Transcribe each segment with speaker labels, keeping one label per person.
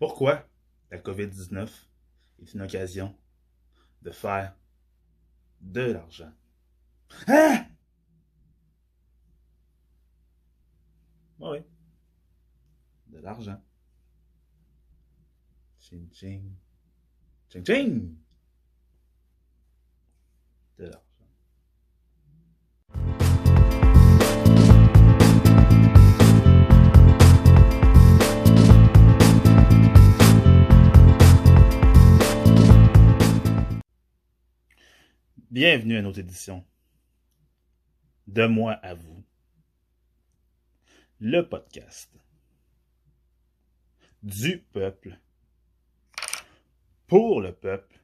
Speaker 1: Pourquoi la COVID-19 est une occasion de faire de l'argent? Hein? Oui. De l'argent. Ching ching. Ching ching. De l'argent. Bienvenue à notre édition. De moi à vous. Le podcast. Du peuple. Pour le peuple.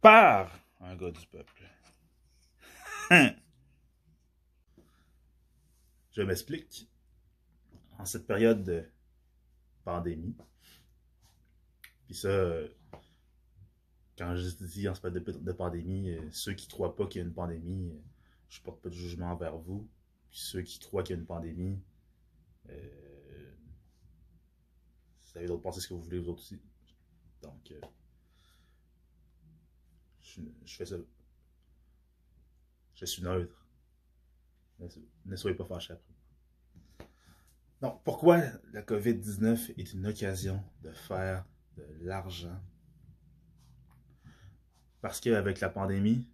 Speaker 1: Par un gars du peuple. Je m'explique. En cette période de pandémie, puis ça, quand je dis en ce moment de, pandémie, euh, ceux qui ne croient pas qu'il y a une pandémie, je euh, je porte pas de jugement envers vous. Puis ceux qui croient qu'il y a une pandémie, euh, vous avez d'autres penser ce que vous voulez vous autres aussi. Donc, euh, je, fais ça. Je suis neutre. Ne, soyez pas fâchés après. Donc, pourquoi la COVID-19 est une occasion de faire de l'argent parce qu'avec la pandémie,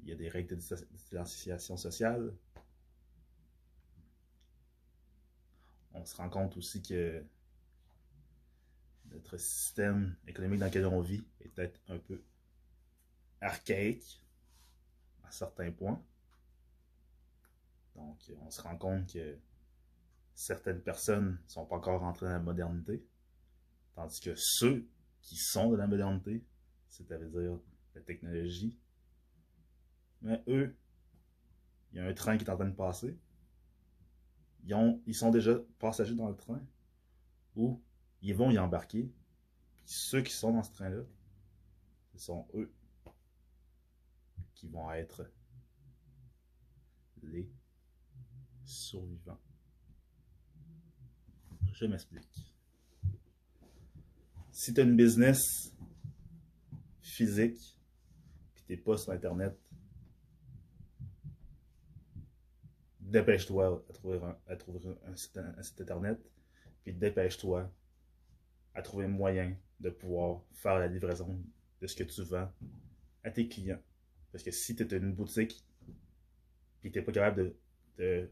Speaker 1: il y a des règles de distanciation sociale. On se rend compte aussi que notre système économique dans lequel on vit est peut-être un peu archaïque à certains points. Donc, on se rend compte que certaines personnes ne sont pas encore rentrées dans la modernité, tandis que ceux qui sont de la modernité, c'est-à-dire la technologie. Mais eux, il y a un train qui est en train de passer. Ils, ont, sont déjà passagers dans le train. Ou ils vont y embarquer. Puis ceux qui sont dans ce train-là, ce sont eux qui vont être les survivants. Je m'explique. Si tu as une business physique, pas sur Internet, dépêche-toi à trouver, un, à trouver un, site, Internet, puis dépêche-toi à trouver un moyen de pouvoir faire la livraison de ce que tu vends à tes clients. Parce que si tu es une boutique, puis tu n'es pas capable de, de,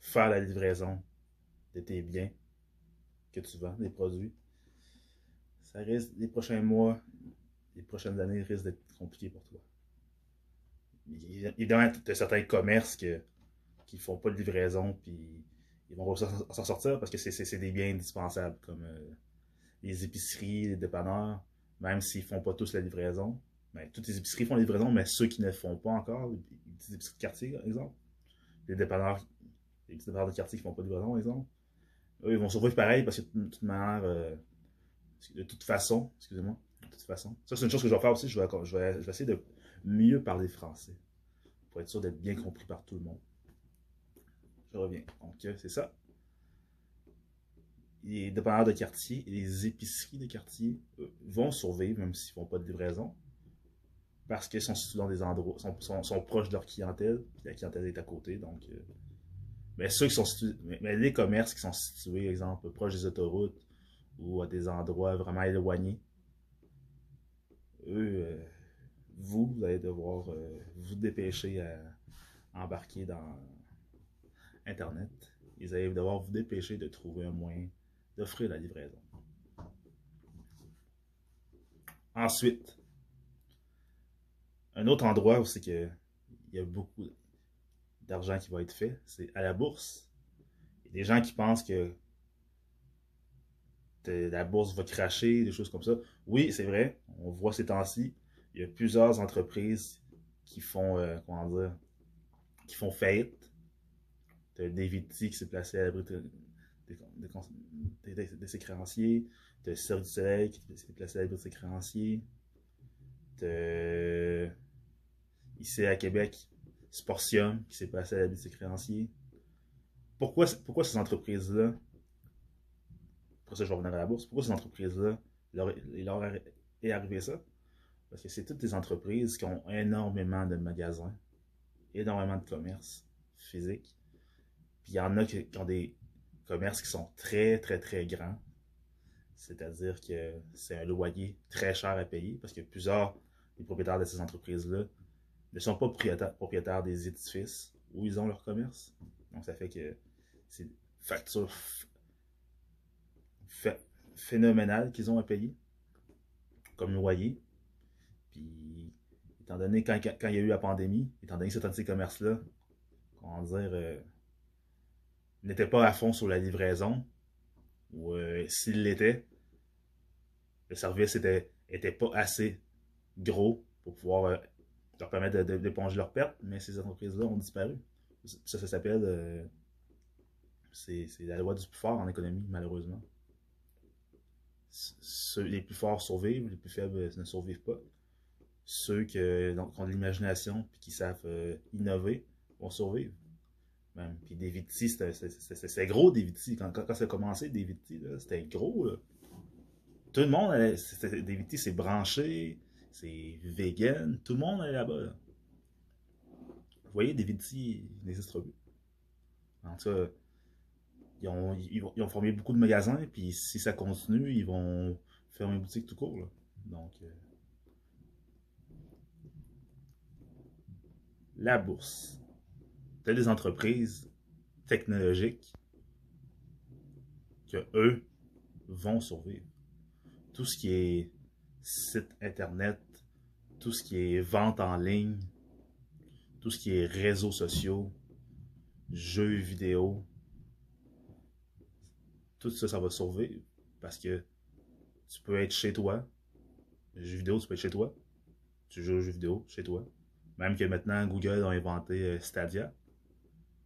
Speaker 1: faire la livraison de tes biens que tu vends, des produits, ça risque les prochains mois les prochaines années risquent d'être compliquées pour toi. Évidemment, tu as certains commerces qui ne font pas de livraison, puis ils vont s'en sortir parce que c'est des biens indispensables, comme euh, les épiceries, les dépanneurs, même s'ils font pas tous la livraison. Ben, toutes les épiceries font la livraison, mais ceux qui ne font pas encore, les épiceries de quartier, par exemple, les dépanneurs, les petits dépanneurs de quartier qui ne font pas de livraison, par exemple, eux, ils vont survivre pareil parce que de toute manière, euh, de toute façon, excusez-moi, façon. Ça, c'est une chose que je vais faire aussi. Je vais, je vais, essayer de mieux parler français pour être sûr d'être bien compris par tout le monde. Je reviens. Donc, euh, c'est ça. Les dépanneurs de quartier et les épiceries de quartier vont survivre, même s'ils ne font pas de livraison, parce qu'ils sont situés dans des endroits, sont, sont, proches de leur clientèle, la clientèle est à côté. Donc, euh, mais ceux qui sont situés, mais, les commerces qui sont situés, exemple, proches des autoroutes ou à des endroits vraiment éloignés, eux, euh, vous, vous allez devoir euh, vous dépêcher à embarquer dans Internet. Ils allez devoir vous dépêcher de trouver un moyen d'offrir la livraison. Ensuite, un autre endroit où c'est que il y a beaucoup d'argent qui va être fait, c'est à la bourse. Il y a des gens qui pensent que la bourse va cracher, des choses comme ça. Oui, c'est vrai, on voit ces temps-ci, il y a plusieurs entreprises qui font, euh, comment dire, qui font faillite. Tu as David T qui s'est placé à l'abri de, ses créanciers. Tu as Cirque du Soleil qui s'est placé à l'abri de ses créanciers. Tu ici à Québec, Sportium qui s'est placé à l'abri de ses créanciers. Pourquoi, pourquoi ces entreprises-là pour ça je à la bourse, pourquoi ces entreprises-là, il leur est arrivé ça? Parce que c'est toutes des entreprises qui ont énormément de magasins, énormément de commerces physiques. Puis il y en a qui, ont des commerces qui sont très, très, très grands. C'est-à-dire que c'est un loyer très cher à payer parce que plusieurs des propriétaires de ces entreprises-là ne sont pas propriétaires, des édifices où ils ont leur commerce. Donc ça fait que c'est facture phénoménale qu'ils ont à payer comme loyer. Puis, étant donné, quand, il y a eu la pandémie, étant donné que certains de ces commerces-là, comment dire, euh, n'étaient pas à fond sur la livraison, ou euh, s'ils l'étaient, le service était, était pas assez gros pour pouvoir euh, leur permettre d'éponger leurs pertes, mais ces entreprises-là ont disparu. Ça, ça s'appelle. c'est la loi du plus fort en économie, malheureusement. Les plus forts survivent, les plus faibles ne survivent pas ceux qui ont de l'imagination et qui savent euh, innover vont survivre. Même. Puis David T, c'est gros David T. Quand, quand, ça a commencé, David T, c'était gros. Tout le monde, allait, David T, c'est branché, c'est vegan, tout le monde allait là-bas. Vous voyez, David T n'existe plus. En tout cas, ils ont, formé beaucoup de magasins, puis si ça continue, ils vont fermer une boutique tout court. Donc, euh, la bourse. Tu des entreprises technologiques que eux vont survivre. Tout ce qui est site internet, tout ce qui est vente en ligne, tout ce qui est réseaux sociaux, jeux vidéo, tout ça, ça va survivre parce que tu peux être chez toi. Jeux vidéo, tu peux être chez toi. Tu joues aux jeux vidéo chez toi. Même que maintenant, Google a inventé euh, Stadia,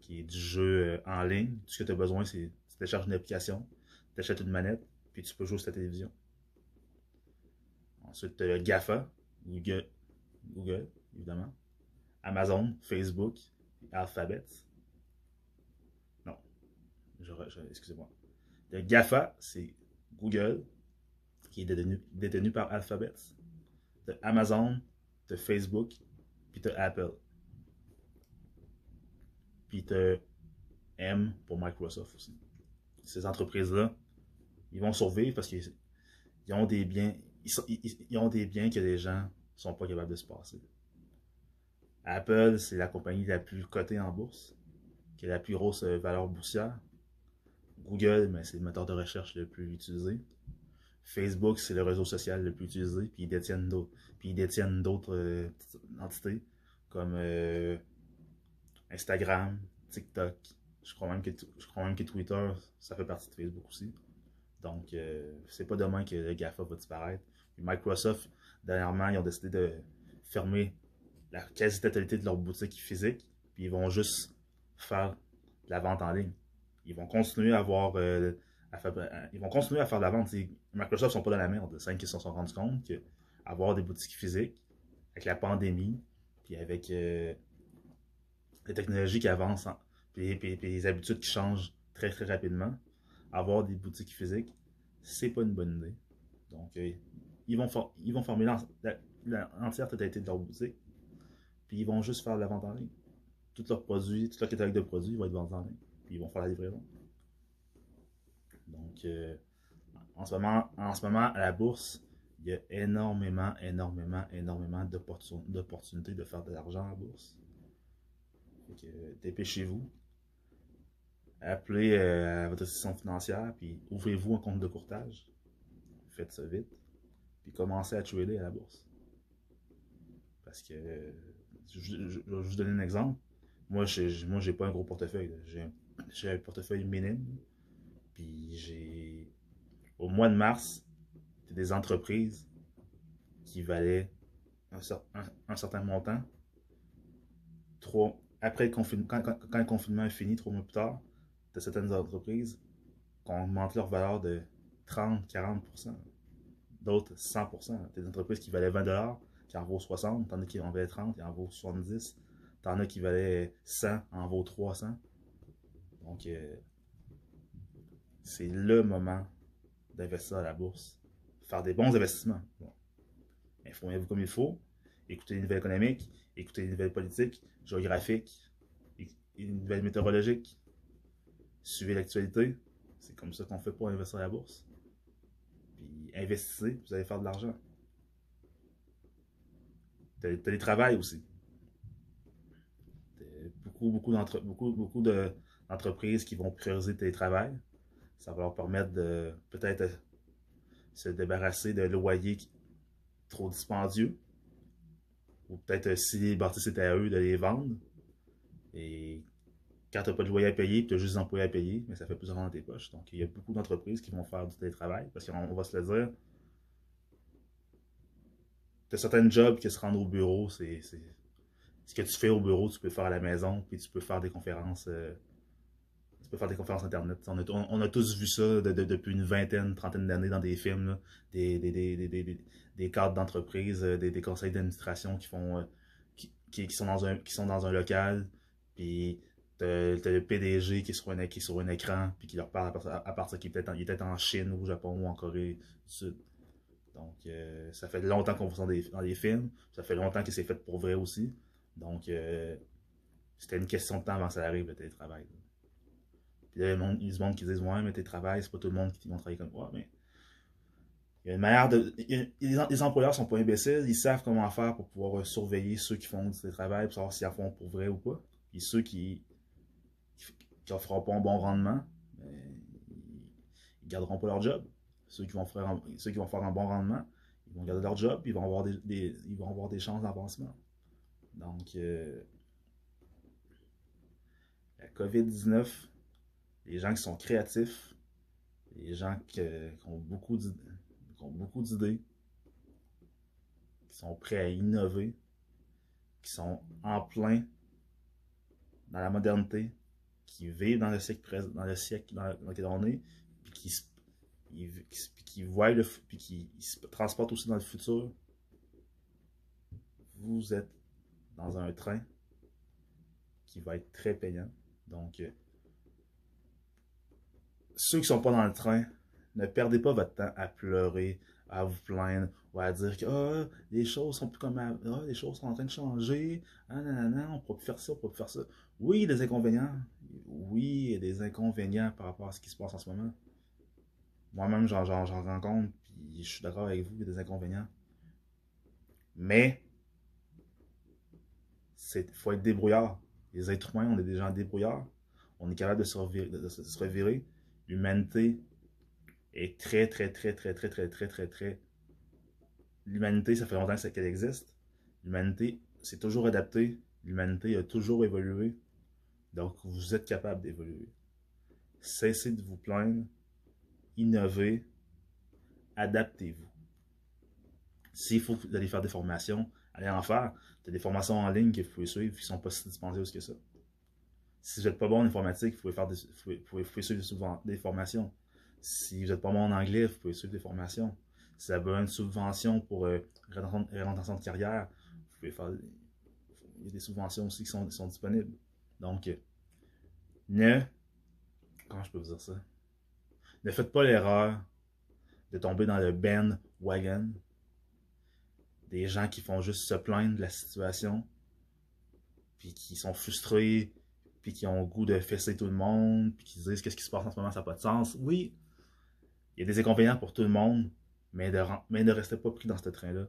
Speaker 1: qui est du jeu euh, en ligne. Tout ce que tu as besoin, c'est tu télécharges une application, tu achètes une manette, puis tu peux jouer sur ta télévision. Ensuite, tu GAFA, Google, Google, évidemment. Amazon, Facebook, Alphabet. Non. Excusez-moi. Le GAFA, c'est Google, qui est détenu, détenu par Alphabet. De Amazon, de Facebook, puis tu Apple. Puis tu M pour Microsoft aussi. Ces entreprises-là, ils vont survivre parce qu'ils ont des biens, des biens que les gens ne sont pas capables de se passer. Apple, c'est la compagnie la plus cotée en bourse, qui a la plus grosse valeur boursière. Google, ben, c'est le moteur de recherche le plus utilisé. Facebook, c'est le réseau social le plus utilisé, puis ils détiennent d'autres, puis ils détiennent d'autres euh, entités comme euh, Instagram, TikTok. Je crois même que je crois même que Twitter, ça fait partie de Facebook aussi. Donc, euh, c'est pas demain que le GAFA va disparaître. Microsoft, dernièrement, ils ont décidé de fermer la quasi-totalité de leur boutique physique, puis ils vont juste faire de la vente en ligne. Ils vont continuer à avoir euh, ils vont continuer à faire de la vente. Microsoft sont pas dans la merde. C'est qu'ils se sont rendus compte qu'avoir des boutiques physiques, avec la pandémie, puis avec euh, les technologies qui avancent, puis, les habitudes qui changent très très rapidement, avoir des boutiques physiques, c'est pas une bonne idée. Donc, euh, ils, vont ils vont former l'entière totalité de leur boutique, puis ils vont juste faire de la vente en ligne. Tous leurs produits, tout leur catalogue de produits vont être vendus en ligne, ils vont faire la livraison. Donc, euh, en, ce moment, à la bourse, il y a énormément, énormément, énormément d'opportunités de faire de l'argent à la bourse. Donc, dépêchez-vous. Appelez euh, votre institution financière, puis ouvrez-vous un compte de courtage. Faites ça vite. Puis commencez à trader à la bourse. Parce que, je, vais vous donner un exemple. Moi, je n'ai pas un gros portefeuille. Un portefeuille minime. Puis j'ai. Au mois de mars, des entreprises qui valaient un, certain montant. Après le confinement, quand, le confinement est fini, trois mois plus tard, de certaines entreprises qui augmenté leur valeur de 30-40%. D'autres 100%. Des entreprises qui valaient 20$, qui en vaut 60, t'en as qui en valaient 30, qui en vaut 70, t'en as qui valaient 100, en vaut 300. Donc, euh, c'est le moment d'investir à la bourse. Faire des bons investissements. Bon. Informez-vous comme il faut. Écoutez les nouvelles économiques, écoutez les nouvelles politiques, géographiques, les nouvelles météorologiques. Suivez l'actualité. C'est comme ça qu'on fait pour investir à la bourse. Puis investissez, vous allez faire de l'argent. Télétravail aussi. Beaucoup, beaucoup, beaucoup, beaucoup d'entreprises qui vont prioriser le télétravail. Ça va leur permettre de peut-être se débarrasser de loyers trop dispendieux. Ou peut-être si les bâtisses étaient à eux, de les vendre. Et quand tu n'as pas de loyer à payer, tu as juste des employés à payer, mais ça fait plus d'argent dans tes poches. Donc, il y a beaucoup d'entreprises qui vont faire du télétravail parce qu'on va se le dire. Tu as certains jobs qui se rendent au bureau, c'est. Ce que tu fais au bureau, tu peux faire à la maison, puis tu peux faire des conférences. Euh, faire des conférences Internet. On a, tous vu ça depuis une vingtaine, trentaine d'années dans des films, des, des, cadres d'entreprise, euh, des, conseils d'administration. Euh, qui, sont dans un, dans local, puis T'as le PDG qui est sur un, sur un écran, puis qui leur parle à, partir qu'il est peut-être en, Chine, ou au Japon, ou en Corée du Sud. Donc, euh, ça fait longtemps qu'on voit dans des, films. Ça fait longtemps que c'est fait pour vrai aussi. Donc, c'était une question de temps avant que ça arrive, le télétravail. Il y a monde qui disent Ouais, mais télétravail, c'est pas tout le monde qui va travailler comme moi. mais il y a une manière de. les employeurs sont pas imbéciles, ils savent comment faire pour pouvoir surveiller ceux qui font du télétravail, pour savoir s'ils en font pour vrai ou pas. Puis ceux qui qui ne feront pas un bon rendement, ils ne garderont pas leur job. Ceux qui, vont faire un, ceux qui vont faire un bon rendement, ils vont garder leur job, ils vont avoir des, ils vont avoir des chances d'avancement. Donc, euh, la COVID-19, les gens qui sont créatifs, les gens qui, ont beaucoup d'idées, qui sont prêts à innover, qui sont en plein dans la modernité, qui vivent dans le siècle dans le siècle dans, lequel on est, puis qui, qui, qui le, puis qui se transportent aussi dans le futur, vous êtes dans un train qui va être très payant. Donc, euh, ceux qui sont pas dans le train, ne perdez pas votre temps à pleurer, à vous plaindre ou à dire que oh, les choses sont plus comme oh, les choses sont en train de changer, ah, non, on peut plus faire ça, on ne peut plus faire ça. Oui, il y a des inconvénients. Oui, il y a des inconvénients par rapport à ce qui se passe en ce moment. Moi-même, j'en rencontre, puis je suis d'accord avec vous, il y a des inconvénients. Mais, il faut être débrouillard. Les êtres humains, on est des gens débrouillards. On est capable de se, de se revirer. L'humanité est très, très, très, très, très, très, très, très, très. L'humanité, ça fait longtemps qu'elle existe. L'humanité s'est toujours adaptée. L'humanité a toujours évolué. Donc, vous êtes capable d'évoluer. Cessez de vous plaindre. Innovez. Adaptez-vous. S'il faut aller faire des formations, allez en faire. Il y a des formations en ligne que vous pouvez suivre qui ne sont pas si dispendieuses que ça. Si vous n'êtes pas bon en informatique, vous pouvez, faire des, vous pouvez, suivre des formations. Si vous n'êtes pas bon en anglais, vous pouvez suivre des formations. Si vous avez besoin de subventions pour euh, réorientation de carrière, vous pouvez faire. Il y a des subventions aussi qui sont, disponibles. Donc, ne. Comment je peux vous dire ça? Ne faites pas l'erreur de tomber dans le Ben wagon des gens qui font juste se plaindre de la situation, puis qui sont frustrés, puis qui ont le goût de fesser tout le monde, puis qui disent qu'est-ce qui se passe en ce moment, ça n'a pas de sens. Oui, il y a des inconvénients pour tout le monde, mais, de, ne restez pas pris dans ce train-là.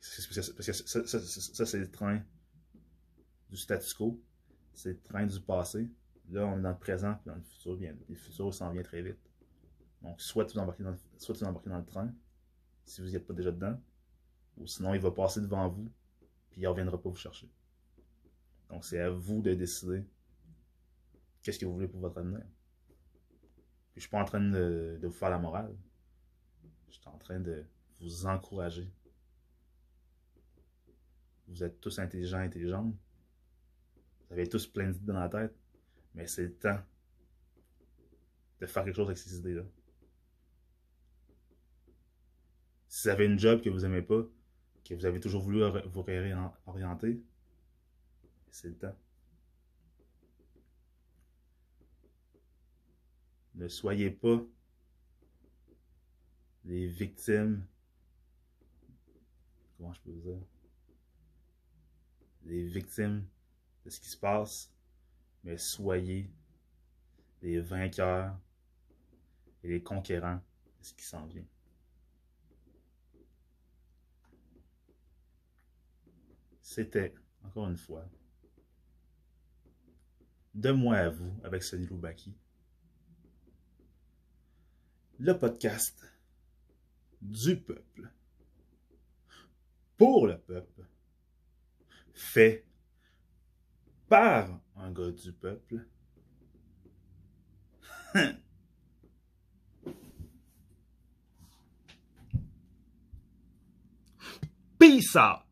Speaker 1: Parce que ça, c'est le train du statu quo, c'est le train du passé. Là, on est dans le présent, puis dans le futur, bien, le futur s'en vient très vite. Donc, soit tu embarques dans, soit tu embarques dans le train, si vous n'y êtes pas déjà dedans, ou sinon il va passer devant vous, puis il ne reviendra pas vous chercher. Donc, c'est à vous de décider qu'est-ce que vous voulez pour votre avenir. Je je suis pas en train de, vous faire la morale. Je suis en train de vous encourager. Vous êtes tous intelligents, intelligentes. Vous avez tous plein d'idées dans la tête. Mais c'est le temps de faire quelque chose avec ces idées-là. Si vous avez une job que vous n'aimez pas, que vous avez toujours voulu vous réorienter, Ne soyez pas les victimes. Comment je peux vous dire? Les victimes de ce qui se passe, mais soyez les vainqueurs et les conquérants de ce qui s'en vient. C'était, encore une fois, de moi à vous avec Sonny Loubaki. Le podcast du peuple. Pour le peuple. Fait par un gars du peuple. Peace out!